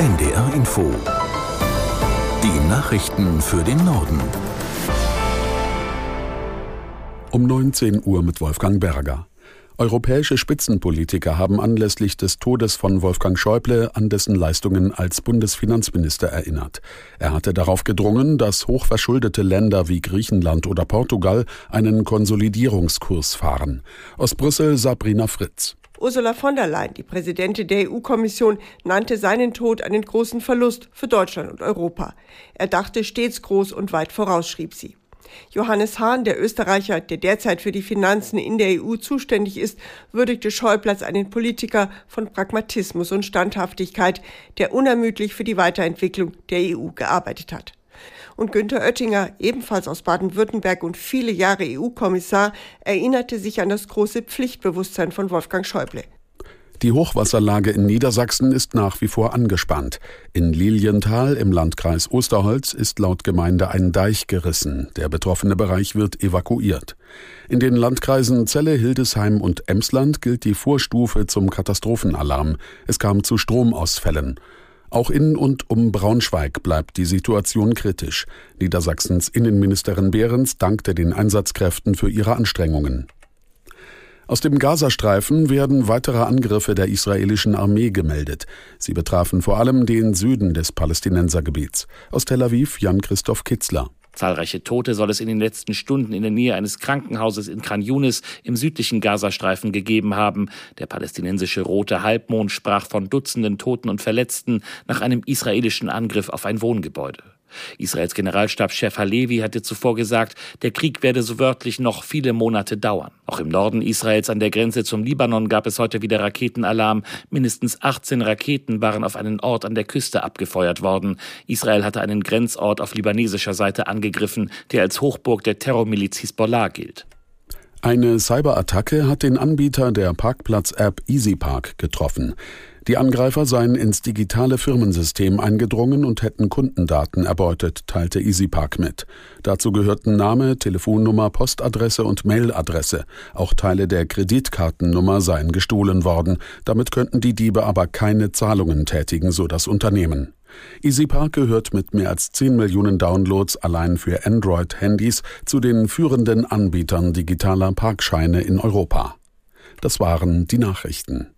NDR Info. Die Nachrichten für den Norden. Um 19 Uhr mit Wolfgang Berger. Europäische Spitzenpolitiker haben anlässlich des Todes von Wolfgang Schäuble an dessen Leistungen als Bundesfinanzminister erinnert. Er hatte darauf gedrungen, dass hochverschuldete Länder wie Griechenland oder Portugal einen Konsolidierungskurs fahren. Aus Brüssel Sabrina Fritz. Ursula von der Leyen, die Präsidentin der EU-Kommission, nannte seinen Tod einen großen Verlust für Deutschland und Europa. Er dachte stets groß und weit voraus, schrieb sie. Johannes Hahn, der Österreicher, der derzeit für die Finanzen in der EU zuständig ist, würdigte Schäuble als einen Politiker von Pragmatismus und Standhaftigkeit, der unermüdlich für die Weiterentwicklung der EU gearbeitet hat. Und Günther Oettinger, ebenfalls aus Baden-Württemberg und viele Jahre EU-Kommissar, erinnerte sich an das große Pflichtbewusstsein von Wolfgang Schäuble. Die Hochwasserlage in Niedersachsen ist nach wie vor angespannt. In Lilienthal im Landkreis Osterholz ist laut Gemeinde ein Deich gerissen. Der betroffene Bereich wird evakuiert. In den Landkreisen Celle, Hildesheim und Emsland gilt die Vorstufe zum Katastrophenalarm. Es kam zu Stromausfällen. Auch in und um Braunschweig bleibt die Situation kritisch. Niedersachsens Innenministerin Behrens dankte den Einsatzkräften für ihre Anstrengungen. Aus dem Gazastreifen werden weitere Angriffe der israelischen Armee gemeldet. Sie betrafen vor allem den Süden des Palästinensergebiets. Aus Tel Aviv Jan-Christoph Kitzler. Zahlreiche Tote soll es in den letzten Stunden in der Nähe eines Krankenhauses in Khan Yunis im südlichen Gazastreifen gegeben haben. Der palästinensische Rote Halbmond sprach von Dutzenden Toten und Verletzten nach einem israelischen Angriff auf ein Wohngebäude. Israels Generalstabschef Halevi hatte zuvor gesagt, der Krieg werde so wörtlich noch viele Monate dauern. Auch im Norden Israels an der Grenze zum Libanon gab es heute wieder Raketenalarm. Mindestens 18 Raketen waren auf einen Ort an der Küste abgefeuert worden. Israel hatte einen Grenzort auf libanesischer Seite angegriffen, der als Hochburg der Terrormiliz Hisbollah gilt. Eine Cyberattacke hat den Anbieter der Parkplatz-App EasyPark getroffen. Die Angreifer seien ins digitale Firmensystem eingedrungen und hätten Kundendaten erbeutet, teilte EasyPark mit. Dazu gehörten Name, Telefonnummer, Postadresse und Mailadresse. Auch Teile der Kreditkartennummer seien gestohlen worden. Damit könnten die Diebe aber keine Zahlungen tätigen, so das Unternehmen. EasyPark gehört mit mehr als 10 Millionen Downloads allein für Android-Handys zu den führenden Anbietern digitaler Parkscheine in Europa. Das waren die Nachrichten.